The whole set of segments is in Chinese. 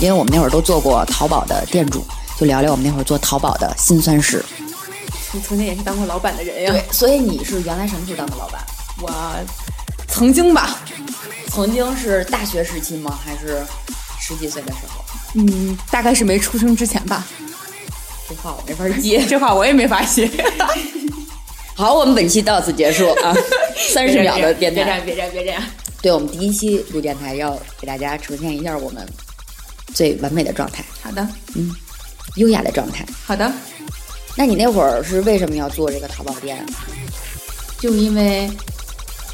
因为我们那会儿都做过淘宝的店主，就聊聊我们那会儿做淘宝的辛酸史。你曾经也是当过老板的人呀？对，所以你是原来什么时候当的老板？我曾经吧，曾经是大学时期吗？还是十几岁的时候？嗯，大概是没出生之前吧。这话我没法接。这话我也没法接。好，我们本期到此结束啊，三十秒的电台。别这样，别这样，别这样。对我们第一期录电台要给大家呈现一下我们最完美的状态，好的，嗯优雅的状态。好的。那你那会儿是为什么要做这个淘宝店？就因为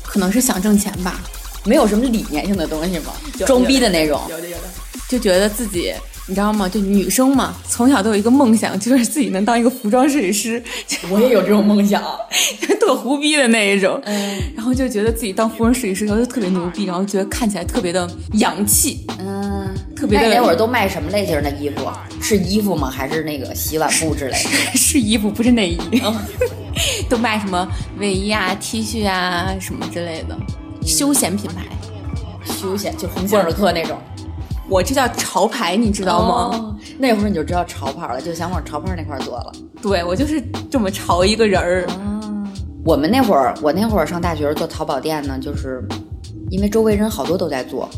可能是想挣钱吧，没有什么理念性的东西吗？装逼的那种。有的有的，就觉得自己你知道吗？就女生嘛，从小都有一个梦想，就是自己能当一个服装设计师。我也有这种梦想。特胡逼的那一种，然后就觉得自己当服装设计师然后就特别牛逼，然后觉得看起来特别的洋气，嗯，特别的那你那会儿都卖什么类型的衣服？是衣服吗？还是那个洗碗布之类的？是 衣服不是内衣，都卖什么卫衣啊、T 恤啊什么之类的，休闲品牌。休闲就鸿星尔克那种，我这叫潮牌，你知道吗？哦。那会儿你就知道潮牌了，就想往潮牌那块儿做了。对我就是这么潮一个人儿。我们那会儿，我那会儿上大学做淘宝店呢，就是因为周围人好多都在做，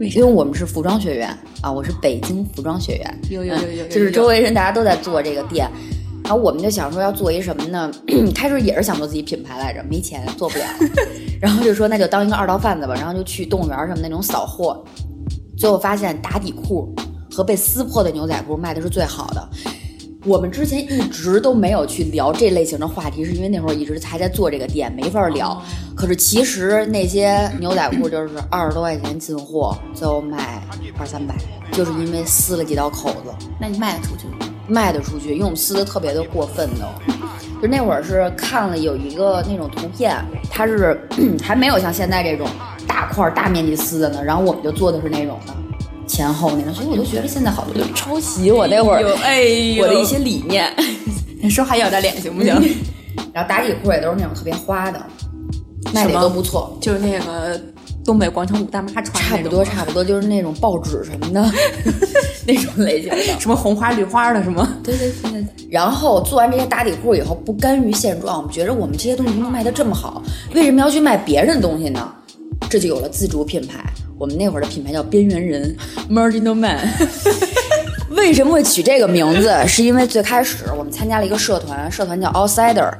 为因为我们是服装学院啊，我是北京服装学院，有有有有有有就是周围人大家都在做这个店，然后我们就想说要做一什么呢？开始也是想做自己品牌来着，没钱做不了，然后就说那就当一个二道贩子吧，然后就去动物园什么那种扫货，最后发现打底裤和被撕破的牛仔裤卖的是最好的。我们之前一直都没有去聊这类型的话题，是因为那会儿一直还在做这个店，没法聊。可是其实那些牛仔裤就是二十多块钱进货，最后卖二三百，就是因为撕了几道口子。那你卖得出去吗？卖得出去，因为我们撕的特别的过分都。就那会儿是看了有一个那种图片，它是 还没有像现在这种大块儿大面积撕的呢，然后我们就做的是那种的前后那种，所以我就觉得现在好多就抄袭我那会儿哎呦我的一些理念。说话要点脸行不行？然后打底裤也都是那种特别花的，卖的都不错。就是那个东北广场舞大妈穿的差不多，差不多就是那种报纸什么的 那种类型的。什么红花绿花的什么？对对对对。然后做完这些打底裤以后，不甘于现状，我们觉得我们这些东西能卖的这么好，为什么要去卖别人的东西呢？这就有了自主品牌。我们那会儿的品牌叫边缘人 （Marginal Man）。为什么会取这个名字？是因为最开始我们参加了一个社团，社团叫 Outsider，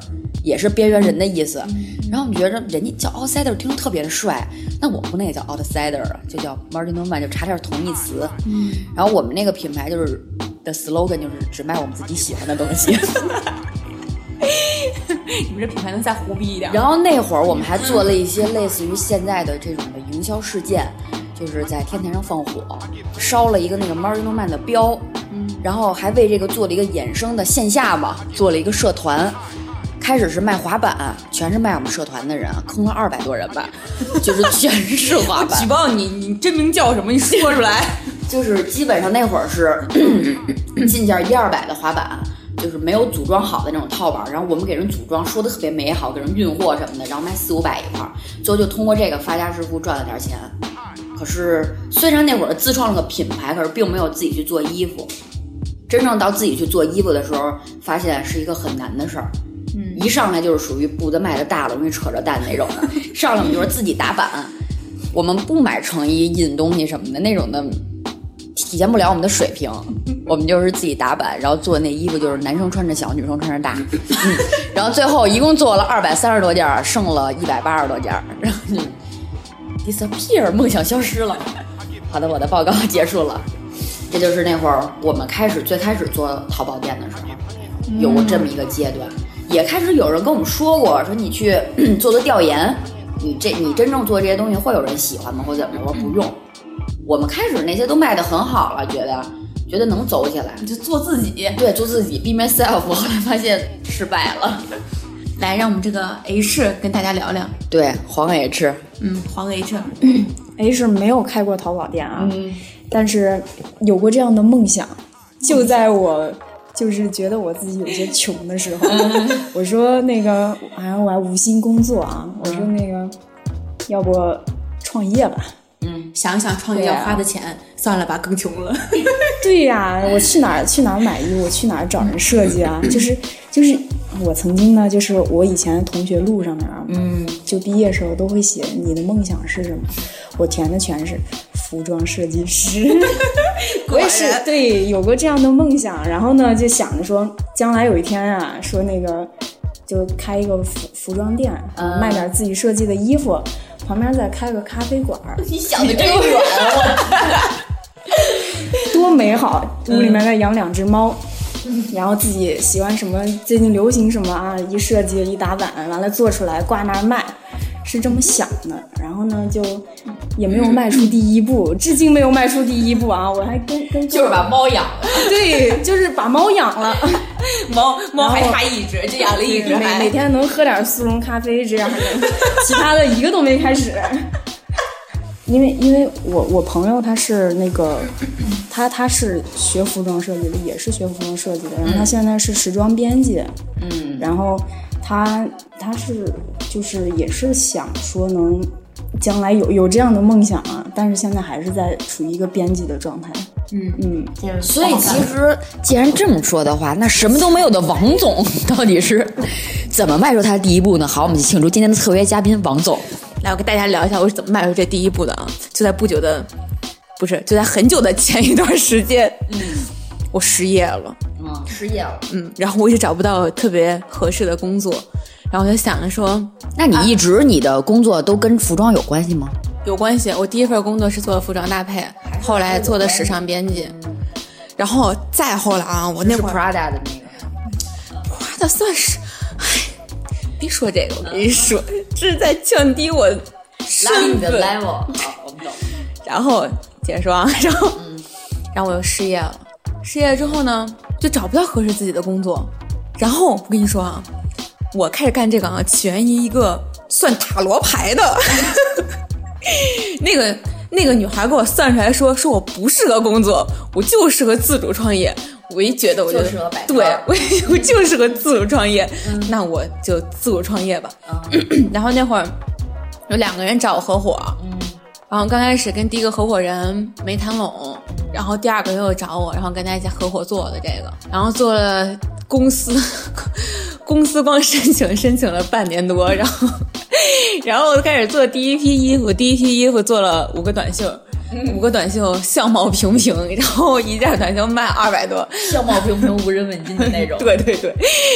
也是边缘人的意思。然后我们觉着人家叫 Outsider 听着特别的帅，那我们不能也叫 Outsider 啊，就叫 Marginal Man，就差点同义词。嗯。然后我们那个品牌就是的 slogan 就是只卖我们自己喜欢的东西。你们这品牌能再胡逼一点？然后那会儿我们还做了一些类似于现在的这种的营销事件，就是在天台上放火，烧了一个那个 Marino Man 的标，然后还为这个做了一个衍生的线下吧，做了一个社团。开始是卖滑板，全是卖我们社团的人，坑了二百多人吧，就是全是滑板。举报你，你真名叫什么？你说出来。就是基本上那会儿是 进价一二百的滑板，就是没有组装好的那种套板，然后我们给人组装，说的特别美好，给人运货什么的，然后卖四五百一块儿，最后就通过这个发家致富赚了点钱。可是虽然那会儿自创了个品牌，可是并没有自己去做衣服。真正到自己去做衣服的时候，发现是一个很难的事儿。嗯，一上来就是属于步子迈的大了，容易扯着蛋那种的。上来我们就是自己打板，我们不买成衣、印东西什么的那种的，体现不了我们的水平。我们就是自己打版，然后做那衣服就是男生穿着小，女生穿着大。然后最后一共做了二百三十多件，剩了一百八十多件，然后就 disappear，梦想消失了。好的，我的报告 结束了。这就是那会儿我们开始最开始做淘宝店的时候，有过这么一个阶段。也开始有人跟我们说过，说你去 做做调研，你这你真正做这些东西会有人喜欢吗？或怎么着？我说不用，我们开始那些都卖的很好了，觉得觉得能走起来，就做自己。对，做自己，be myself。后来发现失败了。来，让我们这个 H 跟大家聊聊。对，黄 H，嗯，黄 H，H 没有开过淘宝店啊，嗯但是有过这样的梦想，就在我就是觉得我自己有些穷的时候，我说那个，哎，我还无心工作啊，我说那个，要不创业吧？想想创业要花的钱，算了吧，更穷了。对呀、我去哪儿去哪儿买衣服，我去哪儿找人设计啊？就是就是我曾经呢，就是我以前同学录上面啊，嗯，就毕业时候都会写你的梦想是什么，我填的全是服装设计师。我也是对有过这样的梦想，然后呢就想着说，将来有一天啊，说那个就开一个服服装店，卖点自己设计的衣服，旁边再开个咖啡馆儿，你想的真远，我 多美好！屋里面再养两只猫，然后自己喜欢什么，最近流行什么啊，一设计一打版，完了做出来挂那儿卖，是这么想的。然后呢，就也没有迈出第一步，至今没有迈出第一步啊！我还跟跟就是把猫养了。对，就是把猫养了，猫猫还差一只，就养了一只每每。天能喝点速溶咖啡这样的，其他的一个都没开始。因为因为我我朋友他是那个，他他是学服装设计的，也是学服装设计的，然后他现在是时装编辑，嗯，然后他他是就是也是想说能将来有有这样的梦想啊，但是现在还是在处于一个编辑的状态。嗯嗯，所以其实既然这么说的话，那什么都没有的王总到底是怎么迈出他的第一步呢？好，我们就庆祝今天的特约嘉宾王总。来，我跟大家聊一下我是怎么迈出这第一步的啊！就在不久的，不是就在很久的前一段时间，嗯，我失业了，嗯，失业了。嗯，然后我一直找不到特别合适的工作，然后我就想着说那你一直你的工作都跟服装有关系吗？有关系，我第一份工作是做服装搭配，后来做的时尚编辑，然后再后来啊，我那会儿 Prada 的那个。花的算是，唉，别说这个，我跟你说，这是在降低我身份。level。好，我们懂。然后接着说啊，然后，然后我又失业了。失业之后呢，就找不到合适自己的工作。然后我跟你说啊，我开始干这个啊，起源于一个算塔罗牌的，那个那个女孩给我算出来说，说我不适合工作，我就适合自主创业。我一觉得我就就适合摆摊对儿我我就适合自主创业，那我就自主创业吧。然后那会儿有两个人找我合伙，然后刚开始跟第一个合伙人没谈拢，然后第二个又找我，然后跟大家合伙做的这个，然后做了公司，公司光申请申请了半年多，然后 然后开始做第一批衣服，第一批衣服做了五个短袖。五个短袖相貌平平，然后一件短袖卖二百多，相貌平平、无人问津的那种。对对对，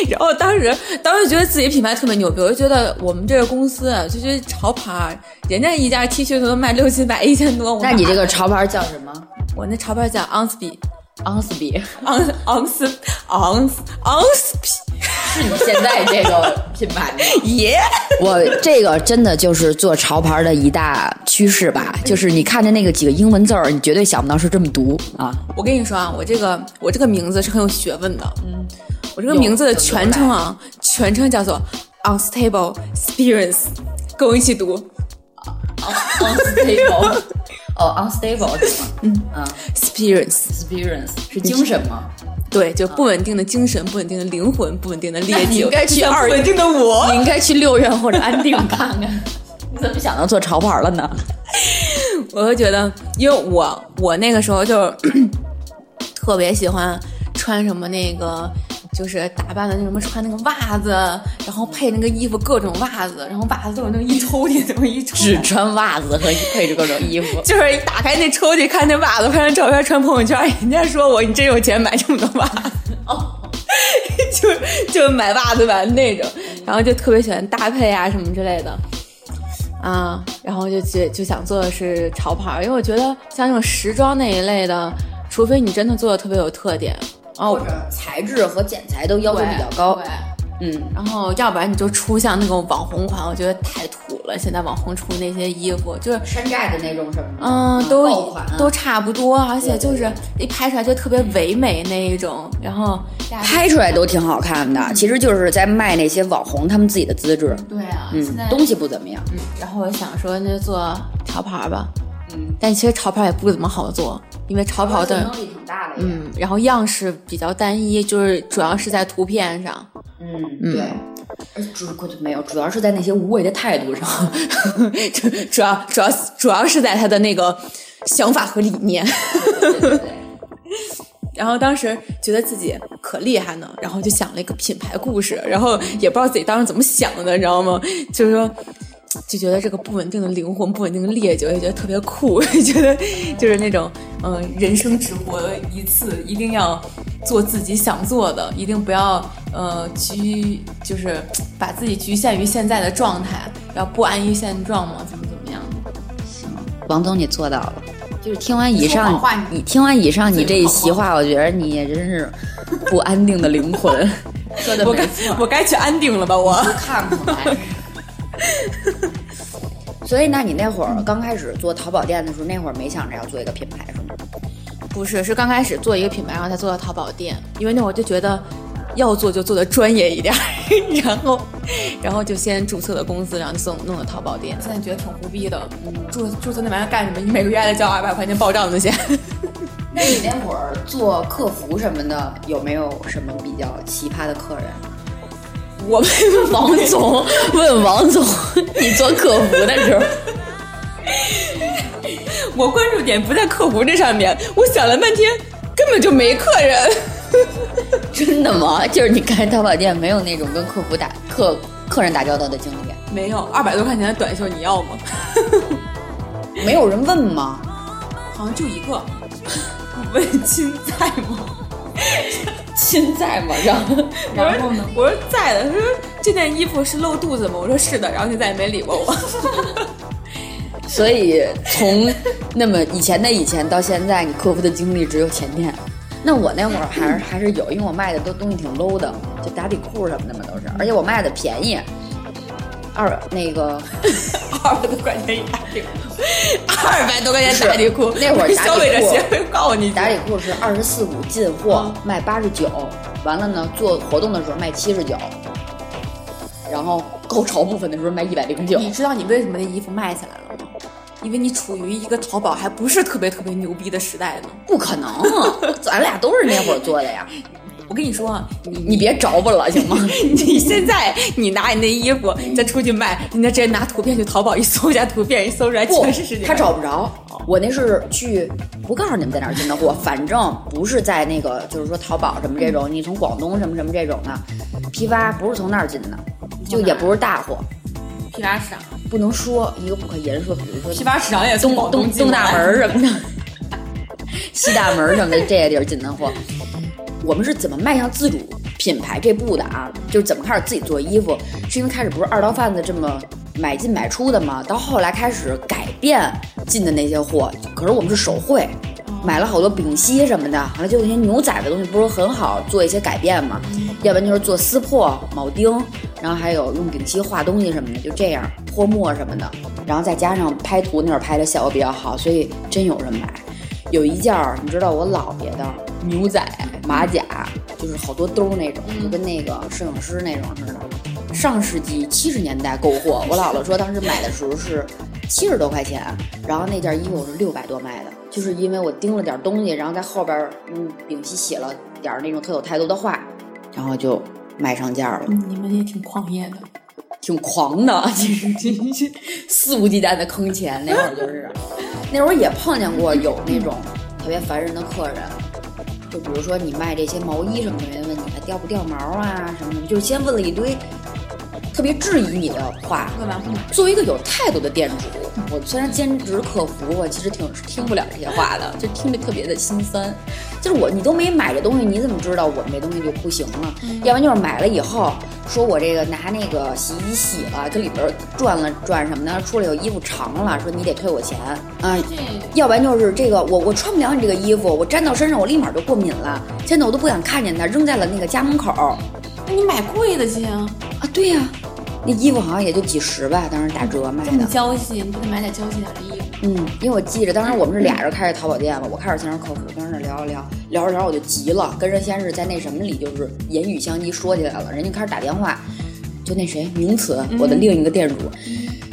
然后当时当时觉得自己品牌特别牛逼，我就觉得我们这个公司啊就是潮牌，人家一件 T 恤都能卖六七百、一千多。那你这个潮牌叫什么我那潮牌叫 Onsby。？Onsby，昂昂斯昂斯昂斯皮是你现在这个 品牌吗？耶！我这个真的就是做潮牌的一大趋势吧，就是你看着那个几个英文字儿，你绝对想不到是这么读啊。我跟你说啊，我这个我这个名字是很有学问的。嗯，我这个名字的全称啊，全称叫做 Unstable Experience，跟我一起读 Unstable，哦，unstable 是吗？嗯啊 Experience。，experience 是精神吗？对，就不稳定的精神，不稳定的灵魂，不稳定的烈酒你，应该去二稳定的我。你应该去六院或者安定看看。你怎么想到做潮牌了呢？我就觉得，因为我我那个时候就 特别喜欢穿什么那个，就是打扮的那什么，穿那个袜子，然后配那个衣服，各种袜子，然后袜子都有那么一抽屉，这么一抽。只穿袜子和配着各种衣服。就是一打开那抽屉，看那袜子，拍张照片传朋友圈，人家说我你真有钱买这么多袜子，哦，就就买袜子买那种，然后就特别喜欢搭配啊什么之类的，啊，然后就就就想做的是潮牌，因为我觉得像这种时装那一类的，除非你真的做的特别有特点，哦，材质和剪裁都要求比较高。嗯，然后要不然你就出像那种网红款，我觉得太土了。现在网红出那些衣服就是。山寨的那种什么，嗯，都款都差不多，而且就是一拍出来就特别唯美那一种，然后拍出来都挺好看的，其实就是在卖那些网红他们自己的资质，对啊，嗯，东西不怎么样，嗯，然后我想说那就做潮牌吧，嗯，但其实潮牌也不怎么好做，因为潮牌的力挺大的，嗯，然后样式比较单一，就是主要是在图片上，嗯，对。而主没有，主要是在那些无谓的态度上。主主要主要主要是在他的那个想法和理念。然后当时觉得自己可厉害呢，然后就想了一个品牌故事，然后也不知道自己当时怎么想的，你知道吗？就是说。就觉得这个不稳定的灵魂、不稳定的烈酒，也觉得特别酷，觉得就是那种，嗯、人生只活一次，一定要做自己想做的，一定不要呃局，就是把自己局限于现在的状态，要不安于现状嘛，怎么怎么样行。王总，你做到了。就是听完以上你听完以上你这一席话，我觉得你也真是不安定的灵魂。说的我该我该去安定了吧？我看出来。所以，那你那会儿刚开始做淘宝店的时候，那会儿没想着要做一个品牌是吗？不是，是刚开始做一个品牌，然后才做到淘宝店，因为那会儿就觉得要做就做的专业一点儿，然后然后就先注册了公司，然后就弄弄了淘宝店。现在觉得挺胡逼的，嗯，注注册那玩意儿干什么？你每个月还得交二百块钱报账那些。那你那会儿做客服什么的，有没有什么比较奇葩的客人？我们王总 问王总，你做客服的时候，我关注点不在客服这上面，我想了半天，根本就没客人。真的吗？就是你开淘宝店没有那种跟客服打客客人打交道的经历，没有二百多块钱的短袖，你要吗？没有人问吗？好像就一个，问亲在吗？亲在吗？然后 然后呢？我说在的。他说这件衣服是露肚子吗？我说是的。然后就再也没理过我。所以从那么以前的以前到现在，你客服的经历只有前天。那我那会儿还是 还是有，因为我卖的都东西挺 low 的，就打底裤什么的嘛都是，而且我卖的便宜，二那个二百多块钱一打底裤，二百多块钱打底裤，那会儿打底裤消费者协会告诉你，打底裤是二十四五进货，卖八十九，完了呢做活动的时候卖七十九，然后高潮部分的时候卖一百零九。你知道你为什么那衣服卖起来了吗？因为你处于一个淘宝还不是特别特别牛逼的时代呢。不可能，咱俩都是那会儿做的呀。我跟你说啊，你你别着吧了行吗？你现在你拿你那衣服再出去卖，人家直接拿图片去淘宝一搜一下图片，一搜出来不全是世界。他找不着。我那是去，不告诉你们在哪儿进的货，反正不是在那个，就是说淘宝什么这种，你从广东什么什么这种的批发，不是从那儿进的，就也不是大货，批发市场，不能说一个不可言说，比如说批发市场也东东东大门什么的，西大门什么的这些地儿进的货。我们是怎么迈向自主品牌这步的啊？就是怎么开始自己做衣服，是因为开始不是二道贩子这么买进买出的吗？到后来开始改变进的那些货，可是我们是手绘。买了好多丙烯什么的，完了就那些牛仔的东西，不是很好做一些改变嘛？要不然就是做撕破、铆钉，然后还有用丙烯画东西什么的，就这样泼墨什么的，然后再加上拍图那会儿拍的效果比较好，所以真有人买。有一件儿，你知道我姥爷的牛仔马甲，就是好多兜儿那种，就跟那个摄影师那种似的。上世纪七十年代购货，我姥姥说当时买的时候是七十多块钱，然后那件衣服我是六百多卖的，就是因为我盯了点东西，然后在后边儿用丙烯写了点儿那种特有态度的话，然后就卖上价了。你们也挺狂野的。挺狂的，其实真是肆无忌惮的坑钱。那会儿就是，那会儿也碰见过有那种特别烦人的客人，就比如说你卖这些毛衣什么的，人问你还掉不掉毛啊什么的，就先问了一堆特别质疑你的话。作为一个有态度的店主，我虽然兼职客服，我其实挺听不了这些话的，就听着特别的心酸。就是我，你都没买这东西，你怎么知道我们这东西就不行呢？要不然就是买了以后，说我这个拿那个洗衣机洗了，跟里边转了转什么的，出来有衣服长了，说你得退我钱啊。要不然就是这个我我穿不了你这个衣服，我粘到身上我立马就过敏了，现在我都不想看见它，扔在了那个家门口。那你买贵的去啊！啊，对呀、那衣服好像也就几十吧，当时打折卖这么的。娇气，你不得买点娇气点的衣服？嗯，因为我记着当时我们是俩人开着淘宝店嘛，我开始先让客服跟人那聊聊聊，聊着聊着我就急了，跟人先是在那什么里就是言语相激说起来了，人家开始打电话，就那谁名词，我的另一个店主，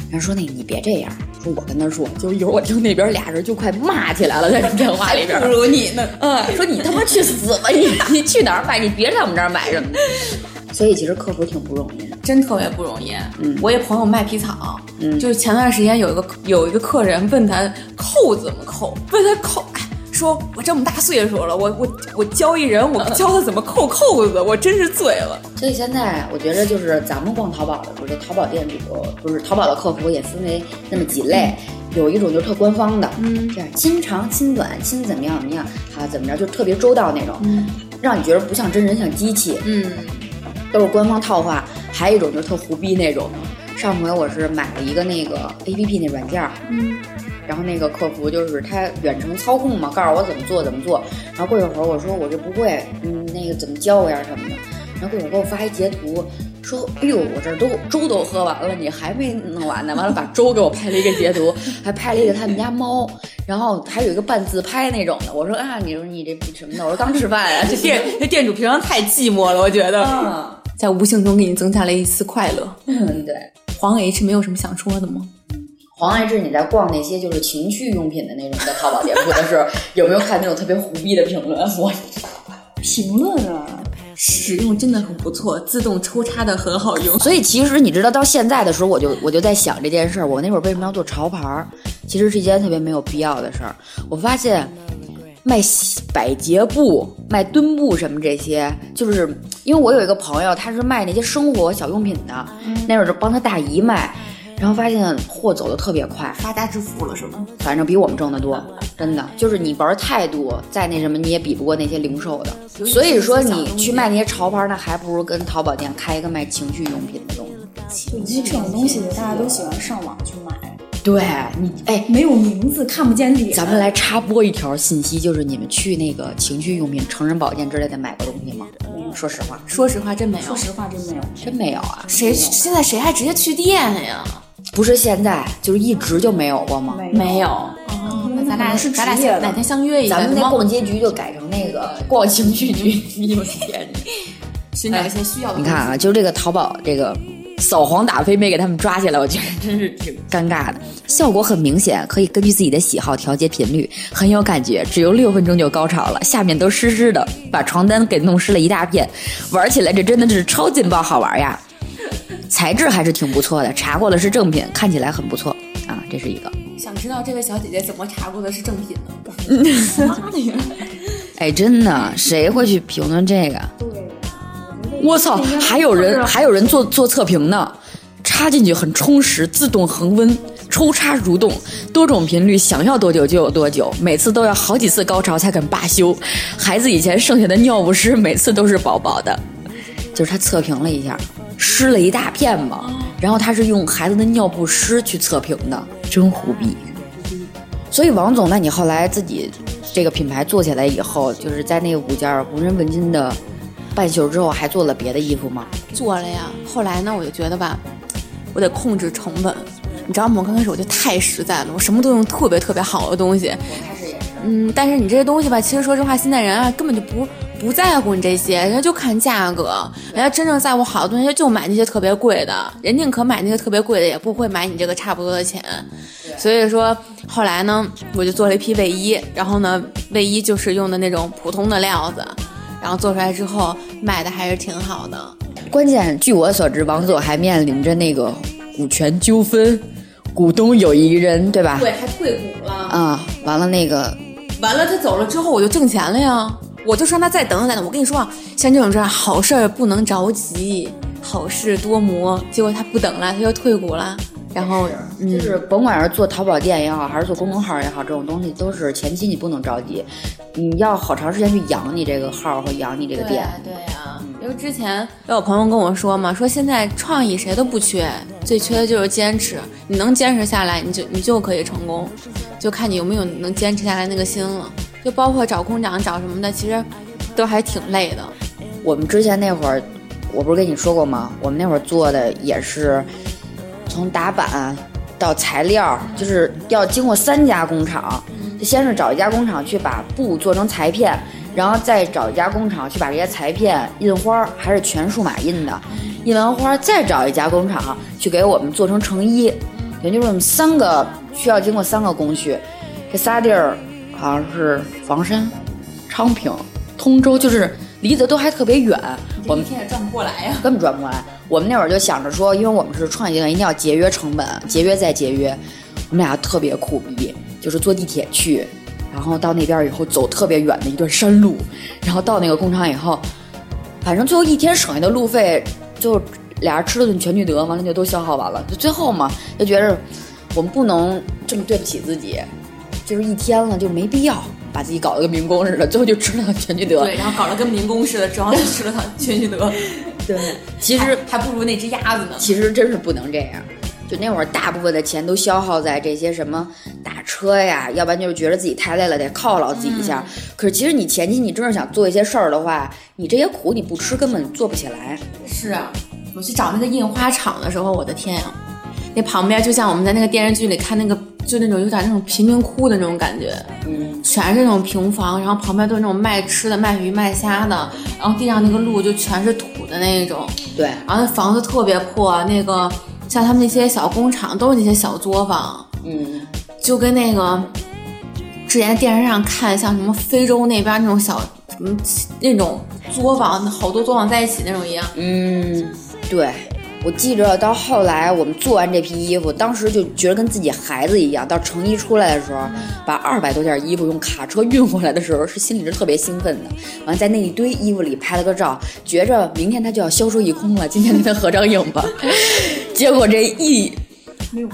然后说那你别这样，说我跟他说，就一会儿我听那边俩人就快骂起来了，在这电话里边，不如你呢。嗯，说你他妈去死吧你！你去哪儿买？你别在我们这儿买什么的。所以其实客服挺不容易的。真特别不容易。嗯我一朋友卖皮草，嗯就是前段时间有一个有一个客人问他扣怎么扣，问他扣，哎，说我这么大岁数了，我我我教一人，我 教他怎么扣扣子，我真是醉了。所以现在我觉得就是咱们逛淘宝的时候，这淘宝店主不是淘宝的客服也分为那么几类，有一种就是特官方的，嗯，这样亲长亲短亲怎么样怎么样啊怎么着就特别周到那种，嗯，让你觉得不像真人像机器，嗯，都是官方套话。还有一种就是特胡逼那种，上回我是买了一个那个 A P P 那软件，嗯，然后那个客服就是他远程操控嘛，告诉我怎么做怎么做。然后过一会儿我说我这不会，嗯，那个怎么教我呀什么的。然后过一会儿给我发一截图，说哎呦我这儿都粥都喝完了，你还没弄完呢。完了把粥给我拍了一个截图，还拍了一个他们家猫，然后还有一个半自拍那种的。我说啊，你说你这什么的？我说刚吃饭啊、这店这店主平常太寂寞了，我觉得，啊，在无形中给你增加了一丝快乐。嗯，对。黄 H 没有什么想说的吗？黄爱志，你在逛那些就是情趣用品的那种的淘宝店，铺的时候有没有看那种特别胡逼的评论？我评论啊，使用真的很不错，自动抽插的很好用。所以其实你知道，到现在的时候，我就我就在想这件事儿。我那会儿为什么要做潮牌儿？其实是一件特别没有必要的事儿。我发现卖百洁布、卖墩布什么这些，就是因为我有一个朋友，他是卖那些生活小用品的，那会儿就帮他大姨卖，然后发现货走的特别快，发家致富了是吗？反正比我们挣得多，真的就是你玩态度再那什么，你也比不过那些零售的。所以说你去卖那些潮牌，那还不如跟淘宝店开一个卖情趣用品的东西。因为这种东西大家都喜欢上网去买，对你，哎，没有名字看不见脸。咱们来插播一条信息，就是你们去那个情趣用品、成人保健之类的买过东西吗？说实话，说实话，真没有说。实话，真没有。真没有啊。谁现在谁还直接去店呀？不是现在，就是一直就没有过吗？没没有。哦，那咱俩可能是咱俩哪天相约一下？咱们那逛街局就改成那个 逛情趣局。你有天，寻找一些需要的。你看啊，，就这个淘宝这个扫黄打非没给他们抓起来，我觉得真是挺尴尬的。效果很明显，可以根据自己的喜好调节频率，很有感觉。只用六分钟就高潮了，下面都湿湿的，把床单给弄湿了一大片。玩起来这真的是超劲爆好玩呀！材质还是挺不错的，查过了是正品，看起来很不错啊，这是一个。想知道这位小姐姐怎么查过的是正品呢？妈的呀！哎，真的，谁会去评论这个？我操，还有人还有人做做测评呢，插进去很充实，自动恒温，抽插蠕动，多种频率，想要多久就有多久，每次都要好几次高潮才肯罢休。孩子以前剩下的尿不湿，每次都是饱饱的。就是他测评了一下，湿了一大片嘛，然后他是用孩子的尿不湿去测评的，真胡逼。所以王总，那你后来自己这个品牌做起来以后，就是在那五件无人问津的半袖之后，还做了别的衣服吗？做了呀。后来呢，我就觉得吧，我得控制成本。你知道吗？我刚开始我就太实在了，我什么都用特别特别好的东西。我开始也是。嗯，但是你这些东西吧，其实说实话，现在人啊根本就不不在乎你这些，人家就看价格，人家真正在乎好的东西就买那些特别贵的，人宁可买那些特别贵的，也不会买你这个差不多的钱。所以说后来呢，我就做了一批卫衣，然后呢，卫衣就是用的那种普通的料子，然后做出来之后卖的还是挺好的。关键，据我所知，王总还面临着那个股权纠纷，股东有一人，对吧？对，还退股了。啊，完了那个完了，他走了之后，我就挣钱了呀。我就让他再等等再等。我跟你说啊，像这种事儿，好事儿不能着急，好事多磨。结果他不等了，他又退股了。然后，嗯，就是甭管是做淘宝店也好，还是做公众号也好，这种东西都是前期你不能着急，你要好长时间去养你这个号和养你这个店。对呀、因为之前有我朋友跟我说嘛，说现在创意谁都不缺，最缺的就是坚持。你能坚持下来，你就你就可以成功，就看你有没有能坚持下来那个心了。就包括找空长、找什么的，其实都还挺累的。我们之前那会儿我不是跟你说过吗？我们那会儿做的也是从打板到材料，就是要经过三家工厂。就先是找一家工厂去把布做成裁片，然后再找一家工厂去把这些裁片印花，还是全数码印的。印完花，再找一家工厂去给我们做成成衣。也就是我们三个需要经过三个工序，这仨地儿好像是房山、昌平、通州，就是离得都还特别远。我们一天也转不过来呀。根本转不过来。我们那会儿就想着说，因为我们是创业阶段，一定要节约成本，节约再节约。我们俩特别苦逼，就是坐地铁去，然后到那边以后走特别远的一段山路，然后到那个工厂以后，反正最后一天省下的路费，就俩人吃了顿全聚德，完了就都消耗完了。就最后嘛，就觉着我们不能这么对不起自己，就是一天了就没必要把自己搞得跟民工似的，最后就吃了趟全聚德。对，然后搞得跟民工似的，主要就吃了趟全聚德。对，其实还不如那只鸭子呢。其实真是不能这样。就那会儿，大部分的钱都消耗在这些什么打车呀，要不然就是觉得自己太累了，得犒劳自己一下。可是其实你前期你真是想做一些事儿的话，你这些苦你不吃根本做不起来。是啊，我去找那个印花厂的时候，我的天呀，那旁边就像我们在那个电视剧里看那个，就那种有点那种贫民窟的那种感觉，嗯，全是那种平房，然后旁边都是那种卖吃的、卖鱼、卖虾的，然后地上那个路就全是土的那种，对，然后那房子特别破，那个。像他们那些小工厂都是那些小作坊，嗯，就跟那个之前电视上看像什么非洲那边那种小什么那种作坊，好多作坊在一起那种一样。嗯，对，我记着到后来我们做完这批衣服，当时就觉得跟自己孩子一样。到成衣出来的时候，把二百多件衣服用卡车运回来的时候，是心里是特别兴奋的。完在那一堆衣服里拍了个照，觉着明天它就要销售一空了，今天跟他合张影吧。结果这一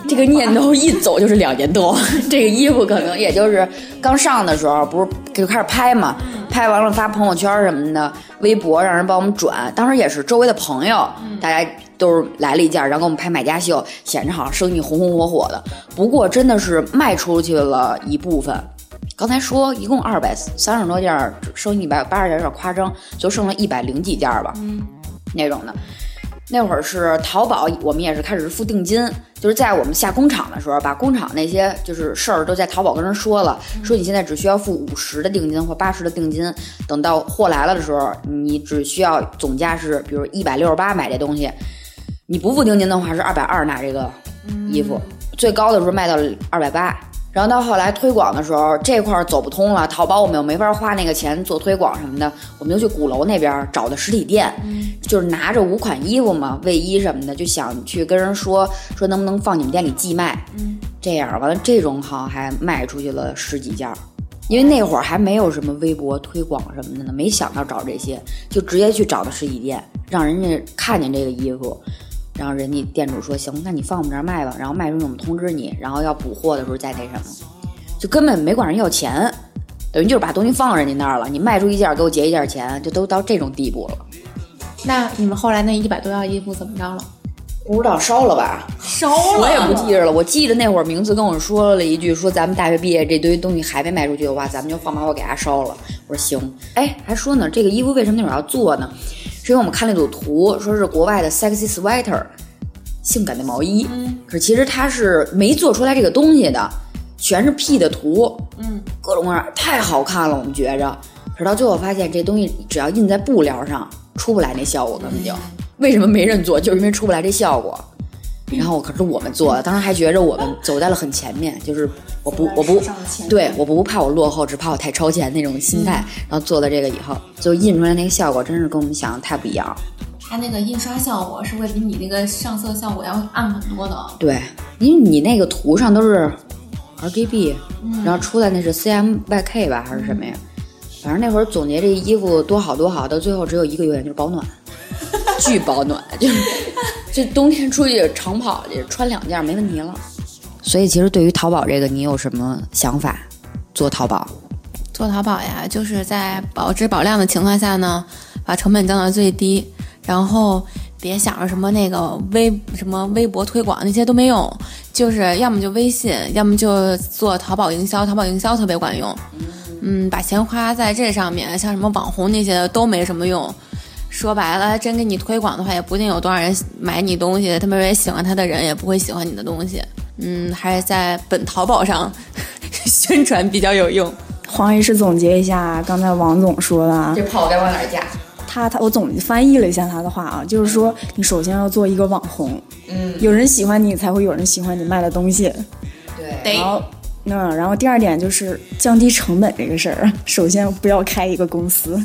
这个念头一走就是两年多，这个衣服可能也就是刚上的时候，不是就开始拍嘛，拍完了发朋友圈什么的，微博让人帮我们转，当时也是周围的朋友，大家都是来了一件，然后给我们拍买家秀，显着好像生意红红火火的。不过真的是卖出去了一部分，刚才说一共二百三十多件，剩一百八十件有点夸张，就剩了一百零几件吧，那种的。那会儿是淘宝，我们也是开始付定金，就是在我们下工厂的时候，把工厂那些就是事儿都在淘宝跟人说了，说你现在只需要付五十的定金或八十的定金，等到货来了的时候，你只需要总价是比如一百六十八买这东西，你不付定金的话是二百二拿这个衣服，最高的时候卖到二百八。然后到后来推广的时候，这块儿走不通了，淘宝我们又没法花那个钱做推广什么的，我们就去鼓楼那边找的实体店，就是拿着五款衣服嘛，卫衣什么的，就想去跟人说说能不能放你们店里寄卖，这样完了这种好像还卖出去了十几件儿，因为那会儿还没有什么微博推广什么的呢，没想到找这些，就直接去找的实体店，让人家看见这个衣服。然后人家店主说行，那你放我们这儿卖吧，然后卖出去我们通知你，然后要补货的时候再那什么，就根本没管人要钱，等于就是把东西放人家那儿了，你卖出一件给我结一件钱，就都到这种地步了。那你们后来那一百多件衣服怎么着了？不知道烧了吧？烧了，我也不记着了。我记得那会儿名字跟我说了一句，说咱们大学毕业这堆东西还没卖出去的话，咱们就放把火给它烧了。我说行。哎，还说呢，这个衣服为什么那会儿要做呢？是因为我们看了一组图，说是国外的 sexy sweater，性感的毛衣。嗯，可是其实它是没做出来这个东西的，全是 P 的图。嗯，各种各样，太好看了，我们觉着。可是到最后发现，这东西只要印在布料上，出不来那效果，根本就。为什么没人做？就是因为出不来这效果。然后可是我们做的，当时还觉着我们走在了很前面，就是我不我不对我不怕我落后，只怕我太超前那种心态。然后做了这个以后，就印出来那个效果，真是跟我们想的太不一样。它那个印刷效果是会比你那个上色效果要暗很多的。对，因为你那个图上都是 RGB，然后出来那是 CMYK 吧，还是什么呀？反正那会儿总结这衣服多好多好，到最后只有一个优点，就是保暖。巨保暖，就这冬天出去长跑去穿两件没问题了。所以其实对于淘宝这个，你有什么想法？做淘宝，做淘宝呀，就是在保质保量的情况下呢，把成本降到最低，然后别想着什么那个微什么微博推广那些都没用，就是要么就微信，要么就做淘宝营销，淘宝营销特别管用。嗯，把钱花在这上面，像什么网红那些都没什么用。说白了，真给你推广的话，也不一定有多少人买你东西。他们认为喜欢他的人，也不会喜欢你的东西。嗯，还是在本淘宝上 宣传比较有用。黄医师总结一下刚才王总说的啊，这炮该往哪儿架？他他我总翻译了一下他的话啊，就是说你首先要做一个网红，嗯，有人喜欢你，才会有人喜欢你卖的东西。对，然后，那然后第二点就是降低成本这个事儿，首先不要开一个公司，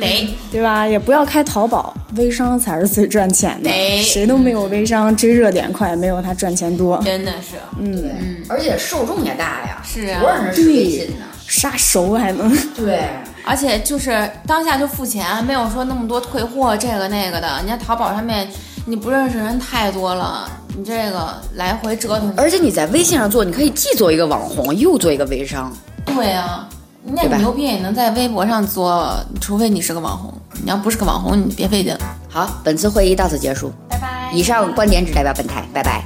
得对吧？也不要开淘宝，微商才是最赚钱的，哎谁都没有微商追热点快，没有他赚钱多。真的是，嗯，而且受众也大呀，是啊。多少人是微信呢？杀熟还能，对，而且就是当下就付钱，没有说那么多退货这个那个的。你看淘宝上面，你不认识人太多了，你这个来回折腾。而且你在微信上做，你可以既做一个网红，又做一个微商。对啊，那你牛逼也能在微博上做，除非你是个网红。你要不是个网红，你别费劲。好，本次会议到此结束。拜拜。以上观点只代表本台，拜拜。